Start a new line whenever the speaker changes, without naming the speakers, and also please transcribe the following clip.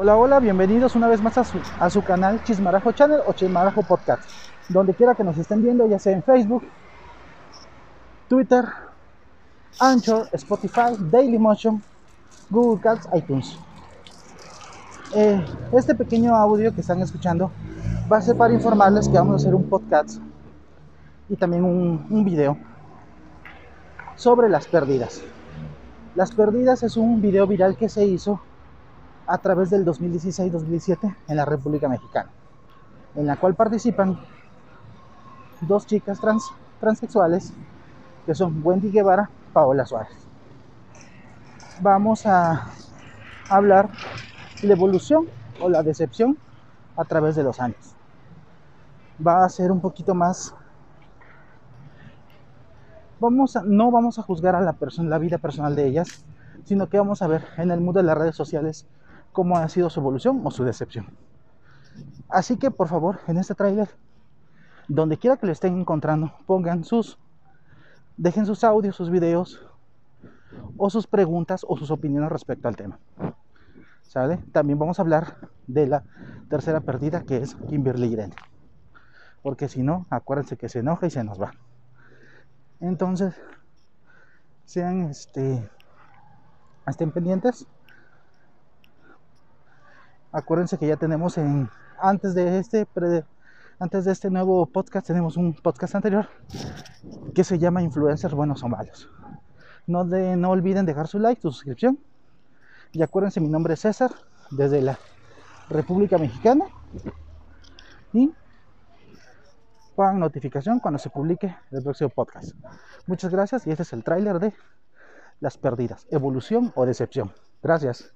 Hola, hola, bienvenidos una vez más a su, a su canal Chismarajo Channel o Chismarajo Podcast. Donde quiera que nos estén viendo, ya sea en Facebook, Twitter, Anchor, Spotify, Dailymotion, Google Cats, iTunes. Eh, este pequeño audio que están escuchando va a ser para informarles que vamos a hacer un podcast y también un, un video sobre las pérdidas. Las pérdidas es un video viral que se hizo a través del 2016-2017 en la República Mexicana, en la cual participan dos chicas trans, transexuales que son Wendy Guevara, Paola Suárez. Vamos a hablar la evolución o la decepción a través de los años. Va a ser un poquito más vamos no vamos a juzgar a la persona la vida personal de ellas, sino que vamos a ver en el mundo de las redes sociales cómo ha sido su evolución o su decepción. Así que por favor, en este tráiler, donde quiera que lo estén encontrando, pongan sus, dejen sus audios, sus videos, o sus preguntas o sus opiniones respecto al tema. ¿Sale? También vamos a hablar de la tercera perdida que es Kimberly Irene. Porque si no, acuérdense que se enoja y se nos va. Entonces, sean este estén pendientes acuérdense que ya tenemos en antes de este antes de este nuevo podcast tenemos un podcast anterior que se llama influencers buenos o malos. No, de, no olviden dejar su like su suscripción. Y acuérdense mi nombre es César desde la República Mexicana. Y pongan notificación cuando se publique el próximo podcast. Muchas gracias y este es el tráiler de las perdidas evolución o decepción. Gracias